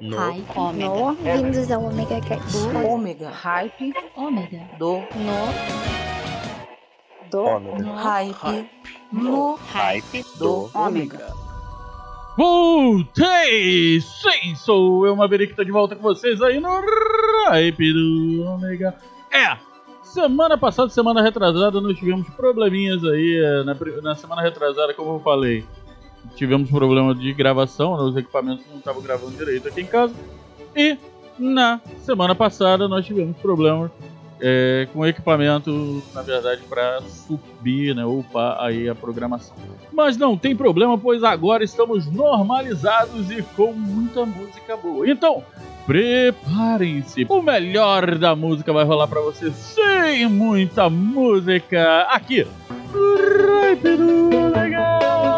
No. Hype. Ômega. No, vindos ao Omega Cast. Ômega. Hype. Ômega. Do. No. Do Ômega. Hype. No. Hype Do. Ômega. Voltei! Sim, sou eu, Maverick, tô de volta com vocês aí no Hype do Ômega. É, semana passada, semana retrasada, nós tivemos probleminhas aí. é, Na, na semana retrasada, como eu falei, tivemos problema de gravação, né, os equipamentos não estavam gravando direito aqui em casa. E na semana passada, nós tivemos problemas é, com equipamento, na verdade, para subir, né, upar aí a programação. Mas não tem problema, pois agora estamos normalizados e com muita música boa. Então, preparem-se. O melhor da música vai rolar pra vocês sem muita música aqui. no Hype do Legal.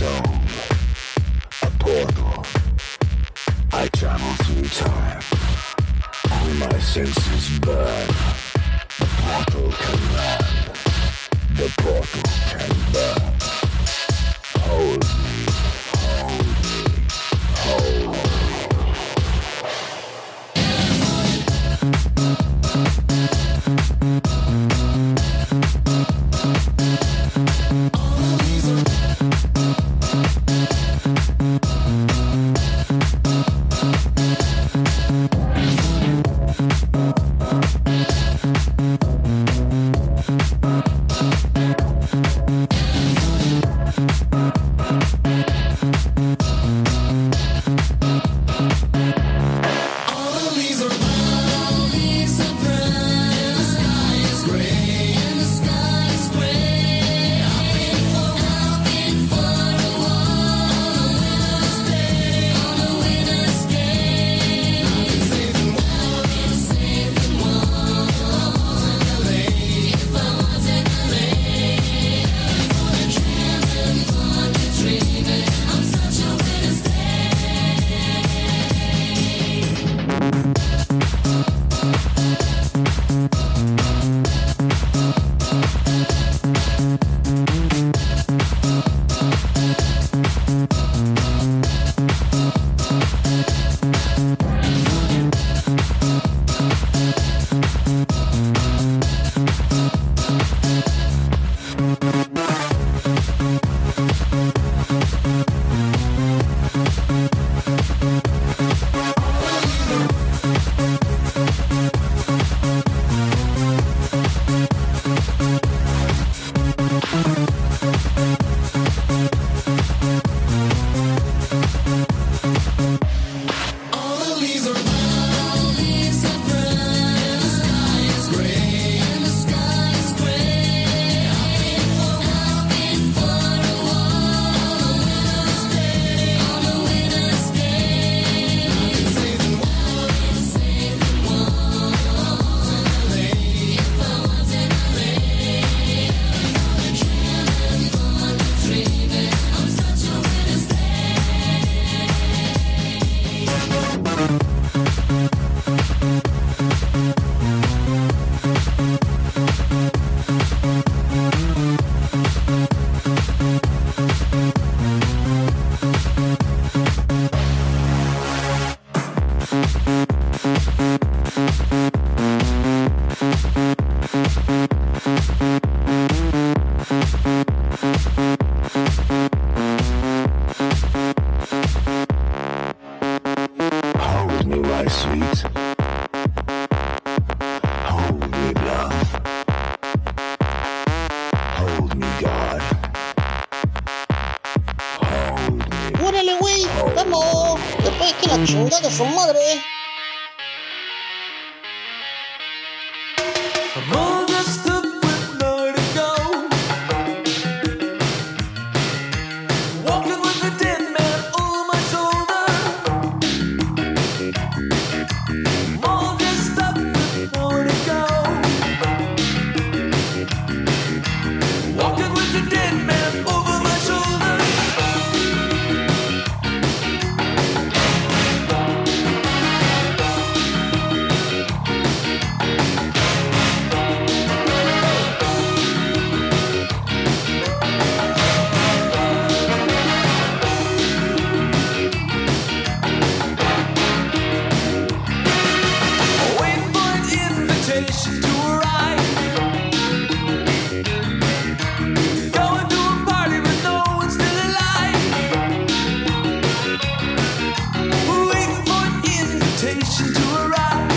Soul. A portal. I travel through time. All my senses burn. The portal can run. The portal can burn. Hold me, vacation to a rock.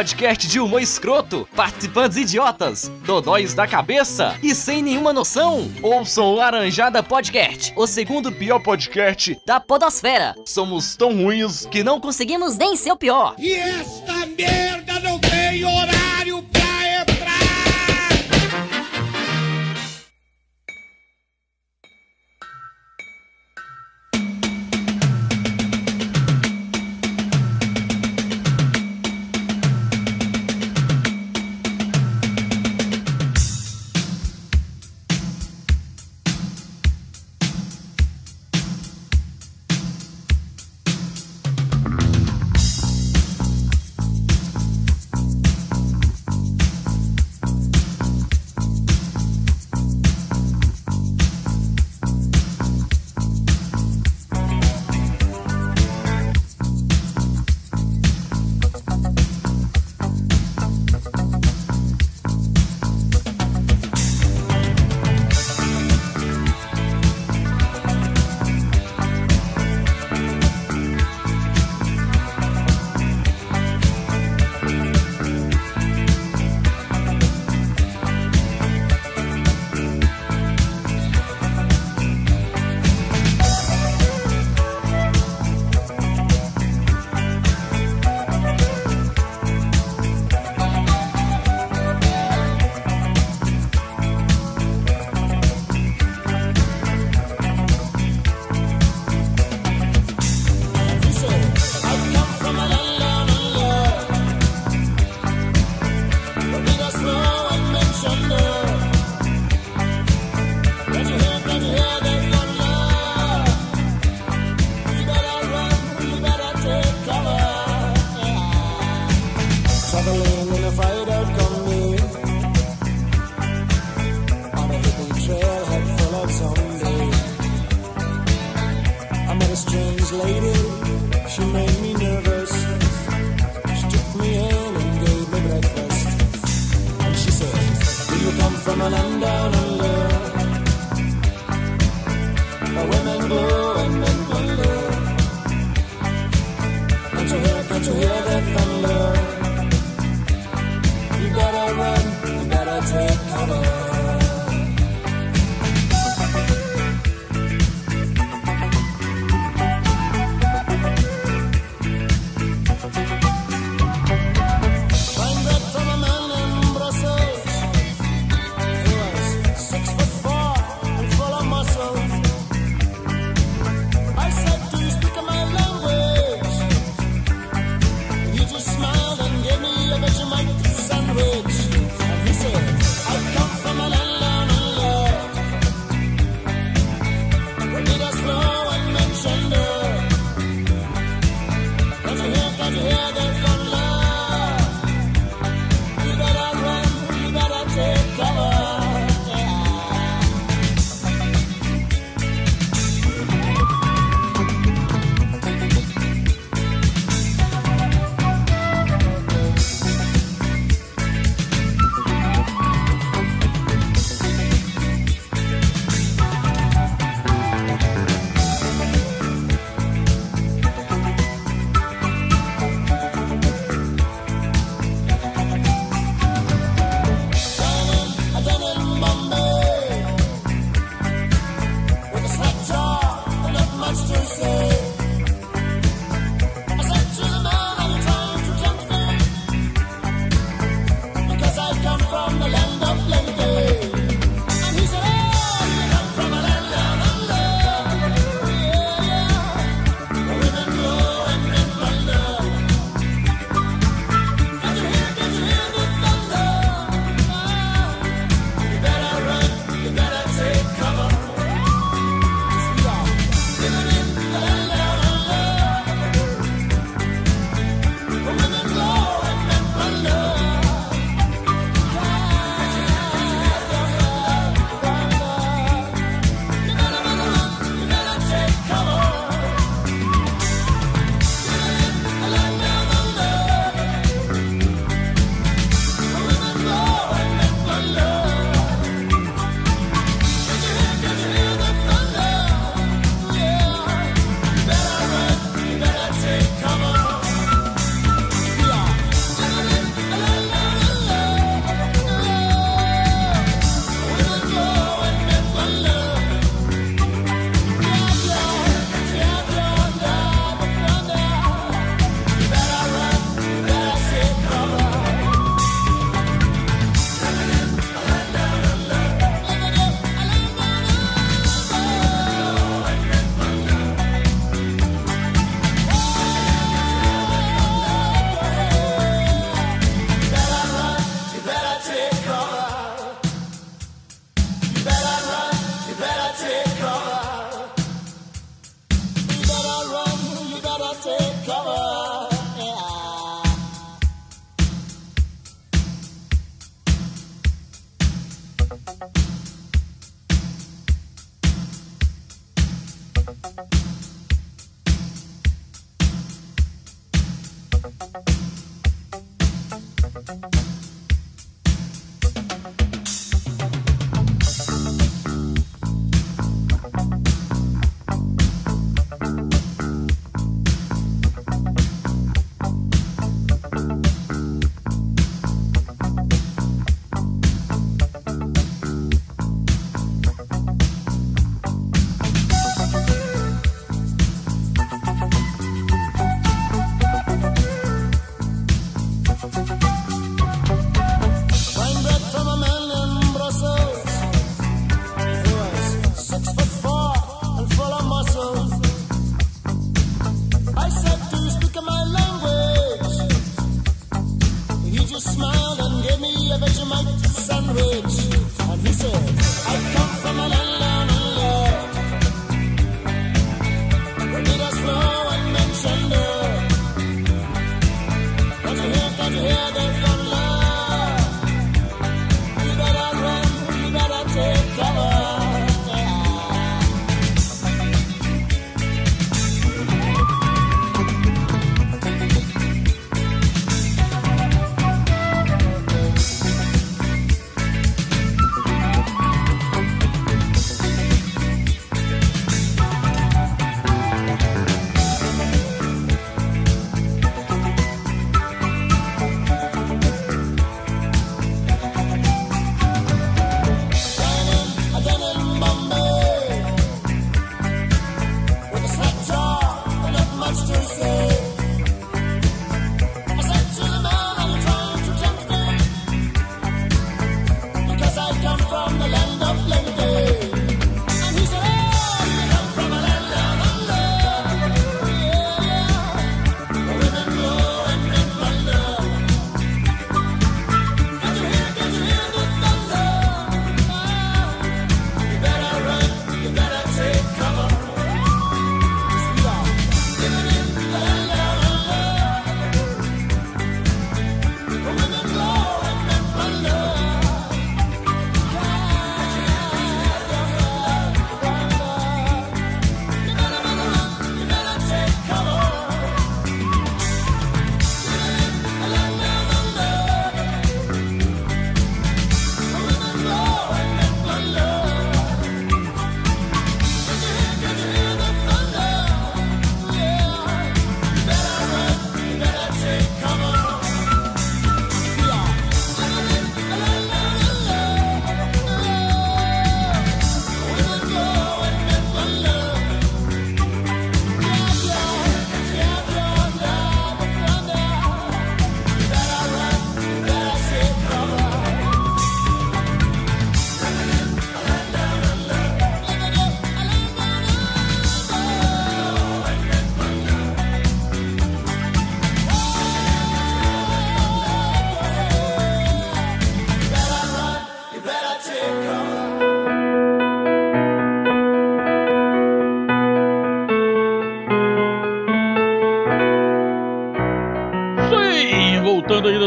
Podcast de humor escroto, participantes idiotas, dodóis da cabeça e sem nenhuma noção? Ouçam Laranjada Podcast, o segundo pior podcast da podosfera. Somos tão ruins que não conseguimos nem ser o pior. E esta merda Strange lady, she made me nervous. She took me in and gave me breakfast. And she said, do you come from a land down under? Where women glow and men wonder Can't you hear, can't you hear that thunder? You better run, you better take cover.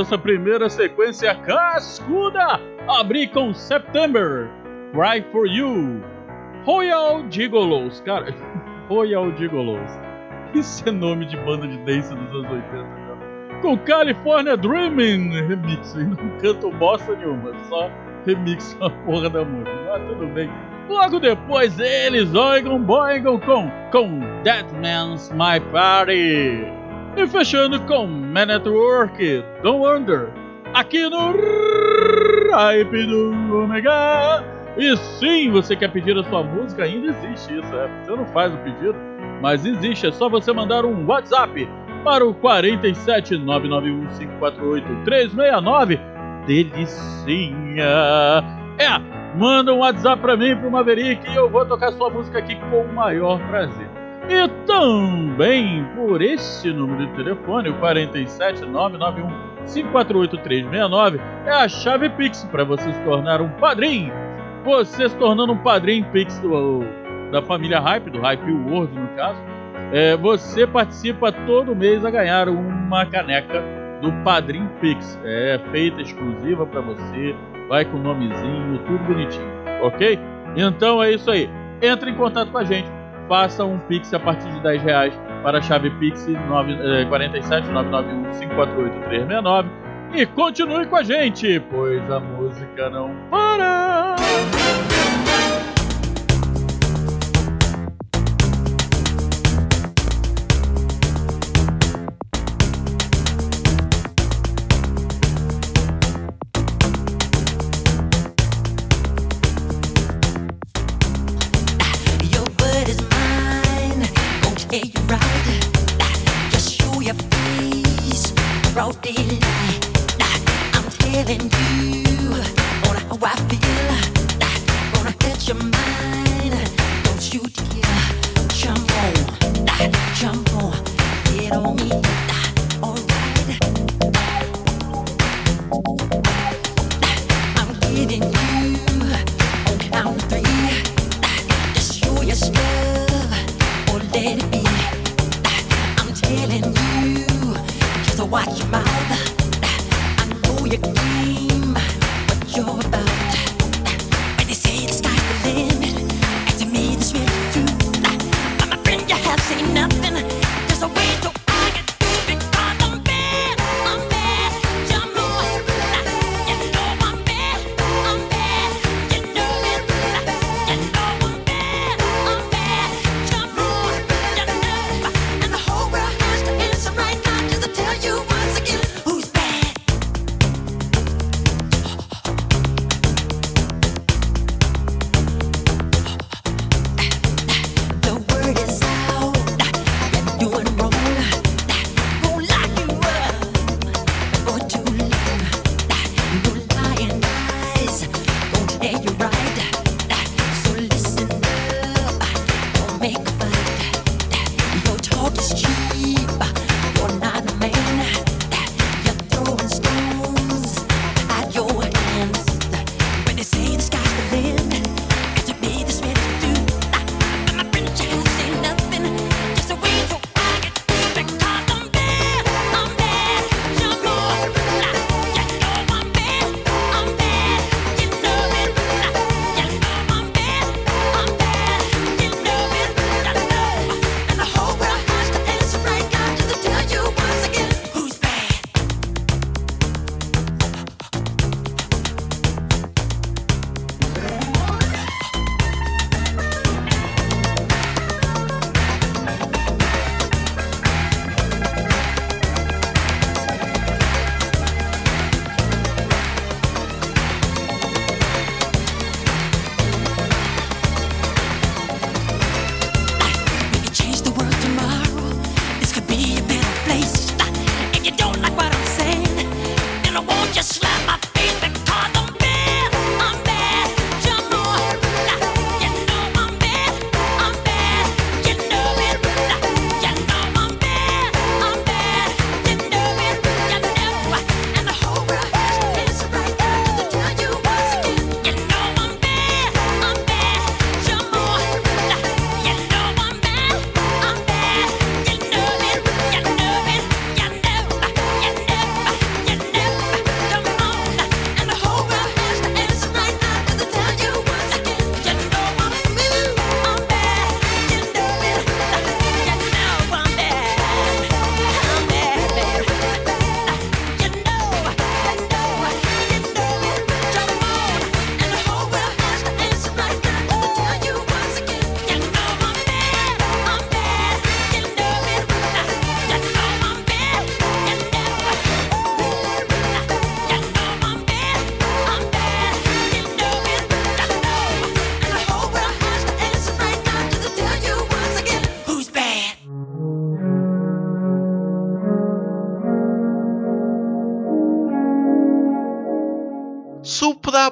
Nessa primeira sequência cascuda, abri com September, Cry For You, Royal Gigolos, cara, Royal Gigolos, isso é nome de banda de dance dos anos 80, cara. Com California Dreaming remix, e não canto bosta nenhuma, só remix a porra da música, mas tudo bem. Logo depois eles oigam boigam com, com That Man's My Party. E fechando com Man at Work, Don't Wonder, aqui no Hype do Omega. E sim, você quer pedir a sua música, ainda existe isso, é. Você não faz o pedido, mas existe, é só você mandar um WhatsApp para o 47 991 548 369. Delicinha! É, manda um WhatsApp pra mim, pro Maverick, e eu vou tocar sua música aqui com o maior prazer. E também por esse número de telefone, o 47991-548-369, é a chave Pix para você se tornar um padrinho. Você se tornando um padrinho Pix do, da família Hype, do Hype World no caso, é, você participa todo mês a ganhar uma caneca do padrinho Pix. É feita exclusiva para você, vai com o nomezinho, tudo bonitinho, ok? Então é isso aí. Entre em contato com a gente faça um Pix a partir de 10 reais para a chave Pix 9, 47 991 548 369 e continue com a gente, pois a música não para! I'm feeling you.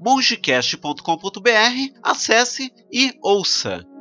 mongecast.com.br, acesse e ouça.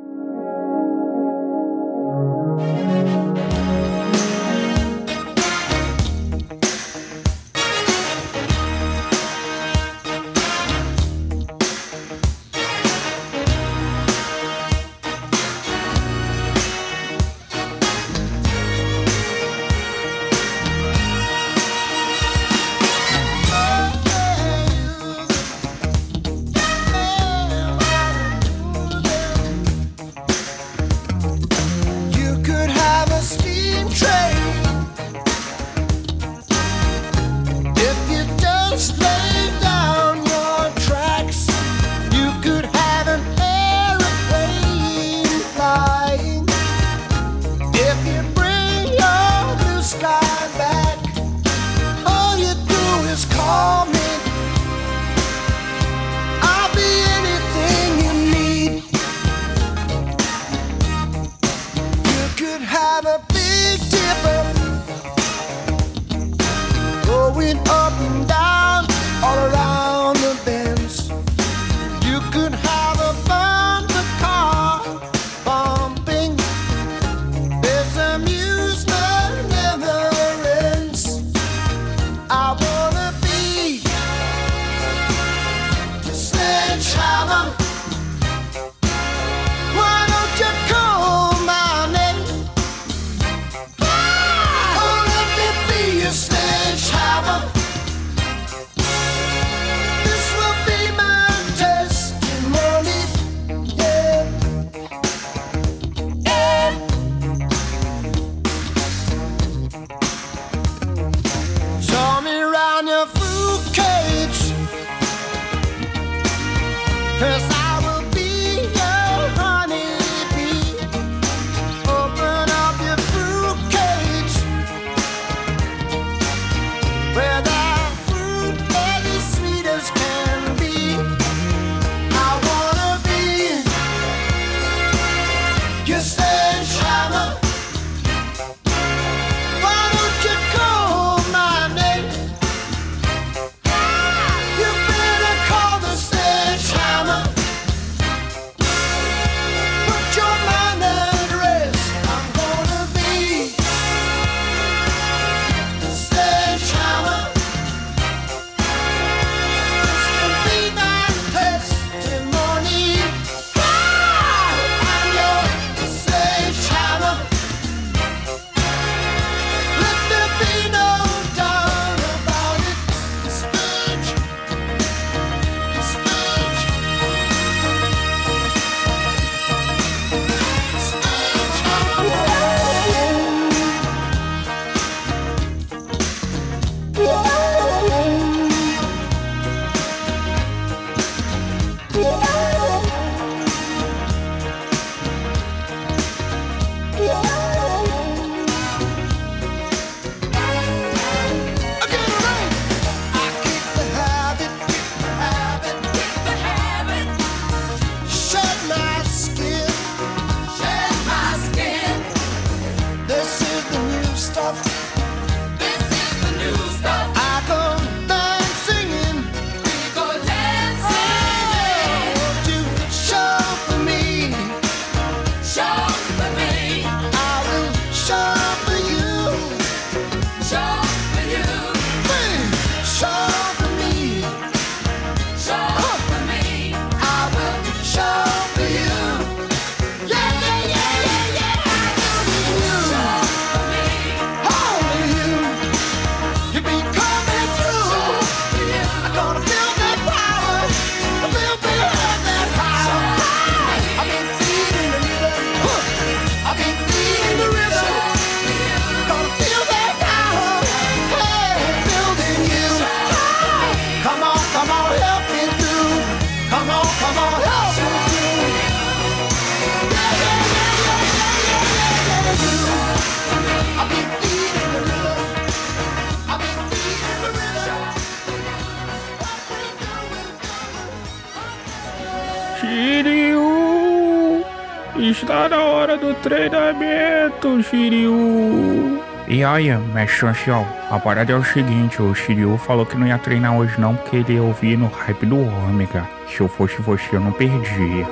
Shiryu! E aí, mestre ancião, a parada é o seguinte, o Shiryu falou que não ia treinar hoje não porque ele ia ouvir no hype do Ômega. Se eu fosse você, eu não perdia.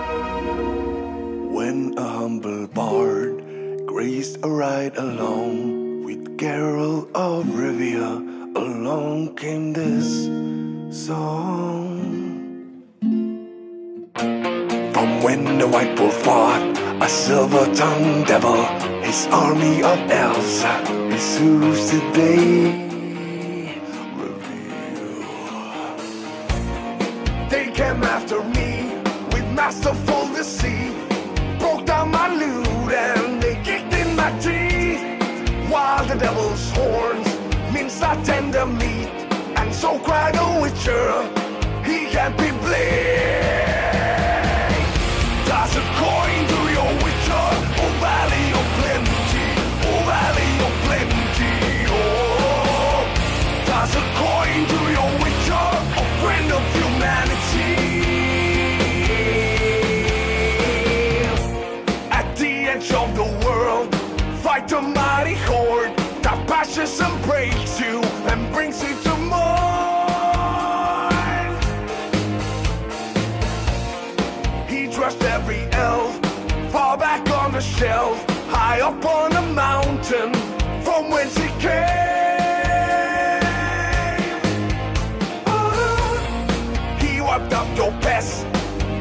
When a humble bard graced a ride along with Carol of Rivia, along came this song. From when the white wolf fought a silver-tongued devil, his army of elves, his hooves reveal. They came after me with masterful deceit, broke down my loot and they kicked in my teeth. While the devil's horns minced our tender meat, and so cried the witcher, he can't be blamed. Passes and breaks you and brings you to mourn. He dressed every elf far back on the shelf, high up on a mountain from whence he came. Ah, He wiped up your pest,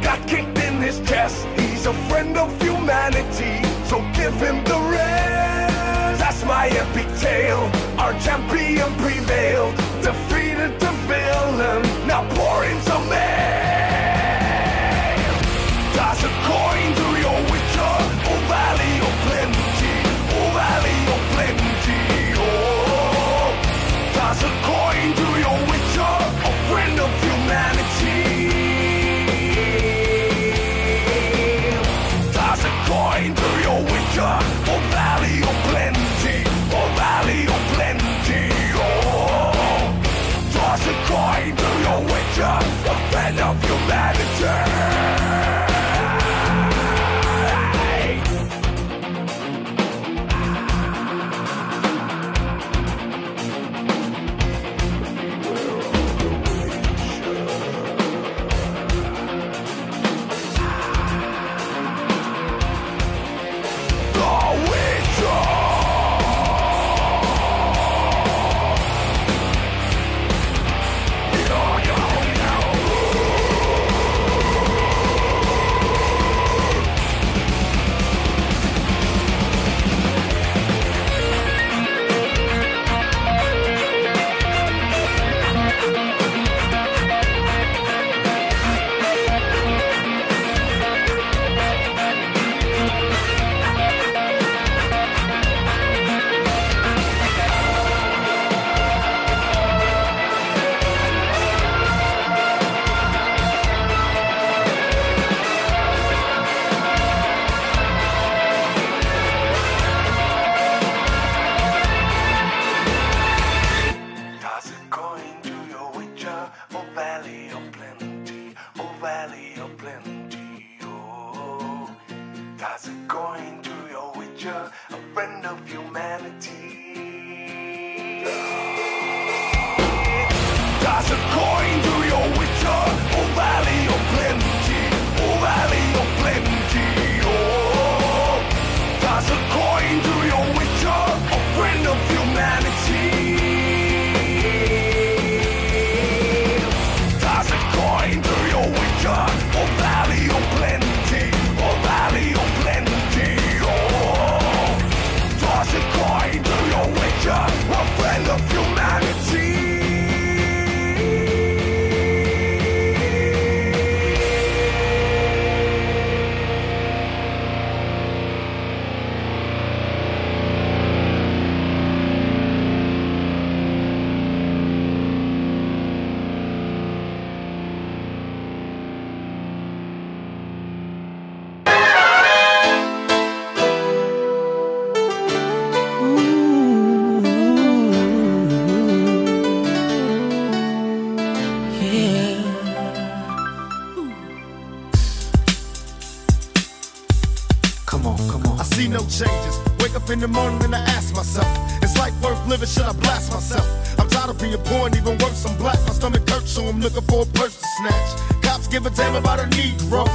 got kicked in his chest. He's a friend of humanity, so give him the rest by epic big tail. Our champion prevailed, defeated the villain, now pouring some air. The morning and I ask myself, is life worth living? Should I blast myself? I'm tired of being poor and even worse, I'm black. My stomach hurts, so I'm looking for a purse to snatch. Cops give a damn about a Negro.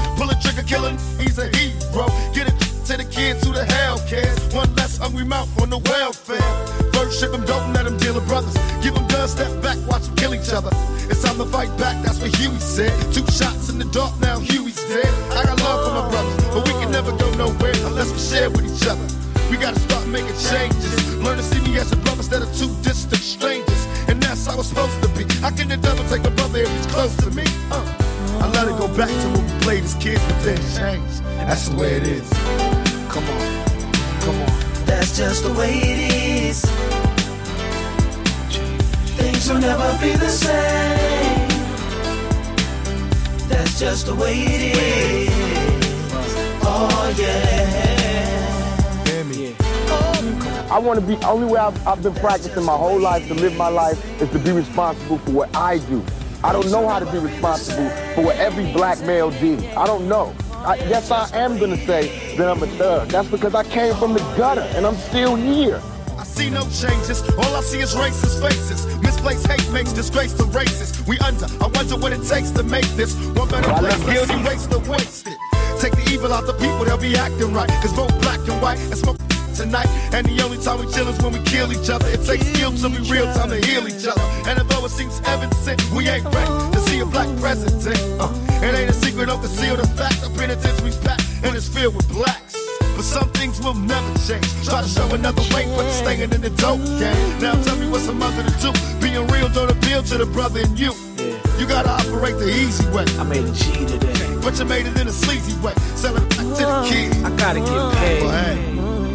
I want to be, only way I've, I've been practicing my whole life to live my life is to be responsible for what I do. I don't know how to be responsible for what every black male did. I don't know. I, yes, I am going to say that I'm a thug. That's because I came from the gutter and I'm still here. I see no changes. All I see is racist faces. Misplaced hate makes disgrace to races. We under. I wonder what it takes to make this one better place. let's Let's get it. erase the wasted. Take the evil out the people, they'll be acting right. Cause both black and white and smoke tonight. And the only time we chill is when we kill each other. It takes skill to be real time to heal each other. And although it seems evident, we ain't ready to see a black president. Uh, it ain't a secret, don't conceal the fact. The penitentiary's packed and it's filled with blacks. But some things will never change. Try to show another way, but staying in the dope game. Now tell me what's a mother to do. Being real don't appeal to the brother in you. You gotta operate the easy way. I made a G today. But you made it in a sleazy way. Selling back to the kids. I gotta get paid. Well, hey,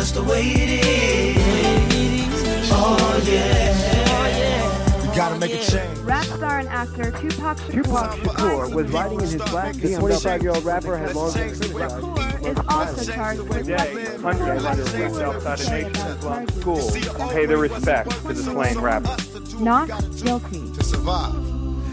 That's just the way it is. Oh yeah. You gotta make a change. Rap star and actor Tupac Shakur, Tupac Shakur was riding in his black The 25 year old rapper had long is also charged with Today, hundreds of underlings outside the nation Islam school pay their respects to the slain rapper. not guilty. to survive.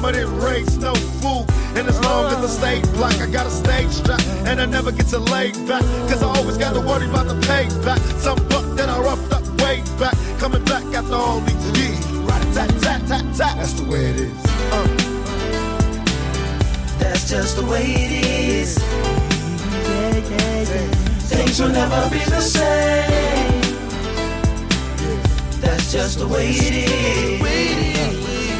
No fool. And as long as I stay black, I got. And I never get to lay back. Cause I always gotta worry about the payback. Some buck that I roughed up way back. Coming back after all these years. Right, tat, tat, tat, tat. That's the way it is. Uh. That's just the way it is. Things will never be the same. That's just the way it is.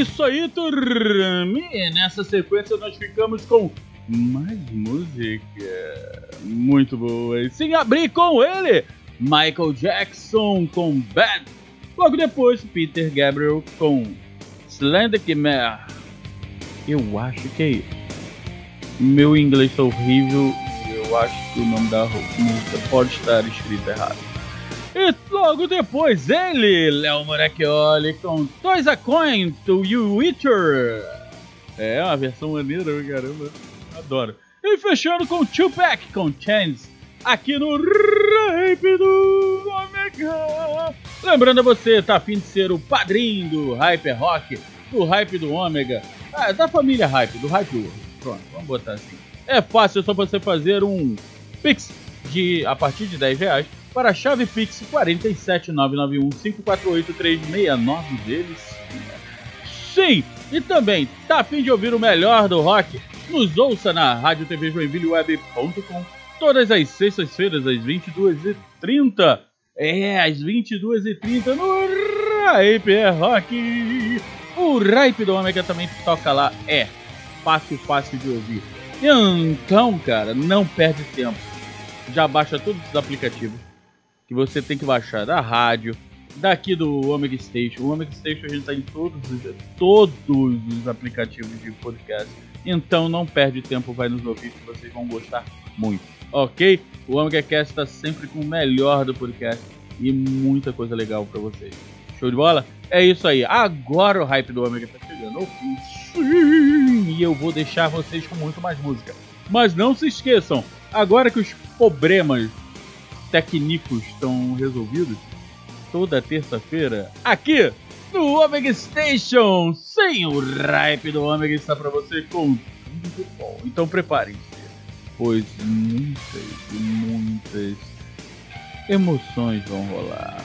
Isso aí, turminha. Nessa sequência nós ficamos com mais música muito boa. E sem abrir com ele, Michael Jackson com Bad. Logo depois, Peter Gabriel com Slender. Eu acho que é isso. Meu inglês tá horrível. Eu acho que o nome da música pode estar escrito errado. E logo depois ele, Léo Moracchioli com Toys a Coin to You Witcher. É, uma versão maneira, caramba. Adoro. E fechando com Tupac com Chance, aqui no Hype do Ômega. Lembrando a você, tá afim de ser o padrinho do Hyper Rock, do Hype do Ômega, ah, da família Hype, do Hype World. Pronto, vamos botar assim. É fácil, é só você fazer um Pix de a partir de 10 reais para a chave Pix 47991 548 369 deles. Sim, e também, tá afim de ouvir o melhor do rock? Nos ouça na Rádio TV todas as sextas-feiras às 22h30. É, às 22h30 no Hyper Rock. O Hype do Ômega também toca lá. É, fácil, fácil de ouvir. Então, cara, não perde tempo. Já baixa todos os aplicativos que você tem que baixar da rádio, daqui do Omega Station. O Omega Station a gente tá em todos, os- todos os aplicativos de podcast. Então não perde tempo, vai nos ouvir que vocês vão gostar muito. Ok? O Omega Cast está sempre com o melhor do podcast e muita coisa legal pra vocês. Show de bola? É isso aí. Agora o hype do Omega tá chegando. Sim, E eu vou deixar vocês com muito mais música. Mas não se esqueçam, agora que os problemas técnicos estão resolvidos, toda terça-feira, aqui no Omega Station, sim, o hype do Omega está pra você com tudo bom. Então preparem-se, pois muitas e muitas emoções vão rolar.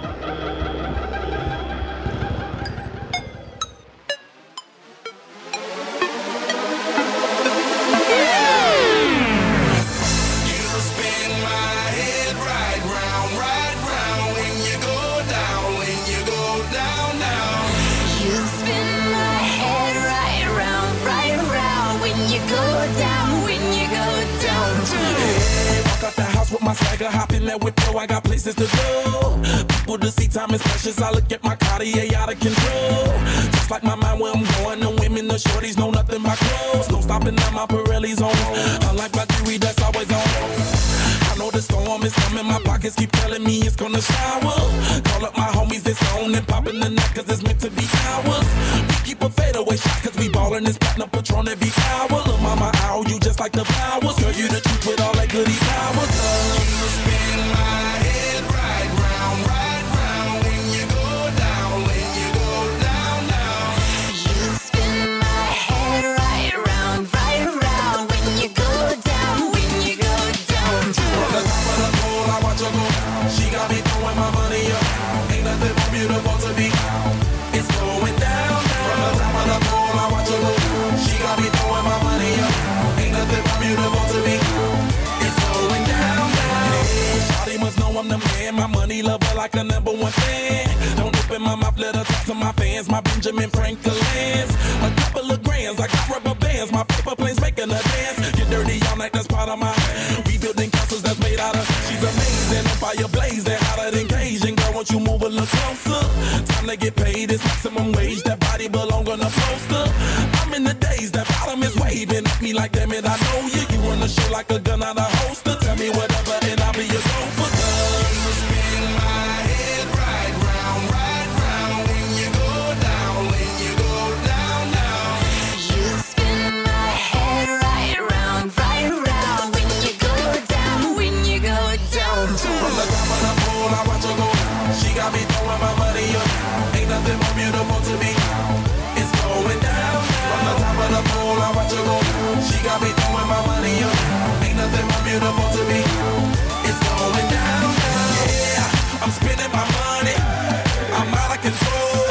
Time precious. I look at my Cartier out of control. Just like my mind where I'm going, the women, the shorties know nothing but clothes. No stopping at my Pirelli's on. Unlike my jewelry, that's always on. I know the storm is coming, my pockets keep telling me it's gonna shower. Call up my homies, it's on and popping the night, cause it's meant to be ours. We keep a fadeaway shot, cause we ballin' this platinum patron every hour. Look, mama, ow, you just like the flowers. Girl, you the truth with all that goody powers. You spin my to. It's going down, must know I'm the man. My money lover like a number one fan. Don't open my mouth, let her talk to my fans. My Benjamin Franklin's. A couple of grands, I got rubber bands. My paper planes making a dance. Get dirty all night, that's part of my. We building castles that's made out of. She's amazing, on fire blazing, hotter than Cajun. Girl, won't you move a little closer? Time to get paid, it's maximum wage. That body belong on a poster. In the days, that bottom is waving at me like, damn it, I know you. You run the show like a gun out of holster. Tell me whatever, throwing my money. Ain't nothing beautiful to me. It's going down. Yeah, I'm spending my money. I'm out of control.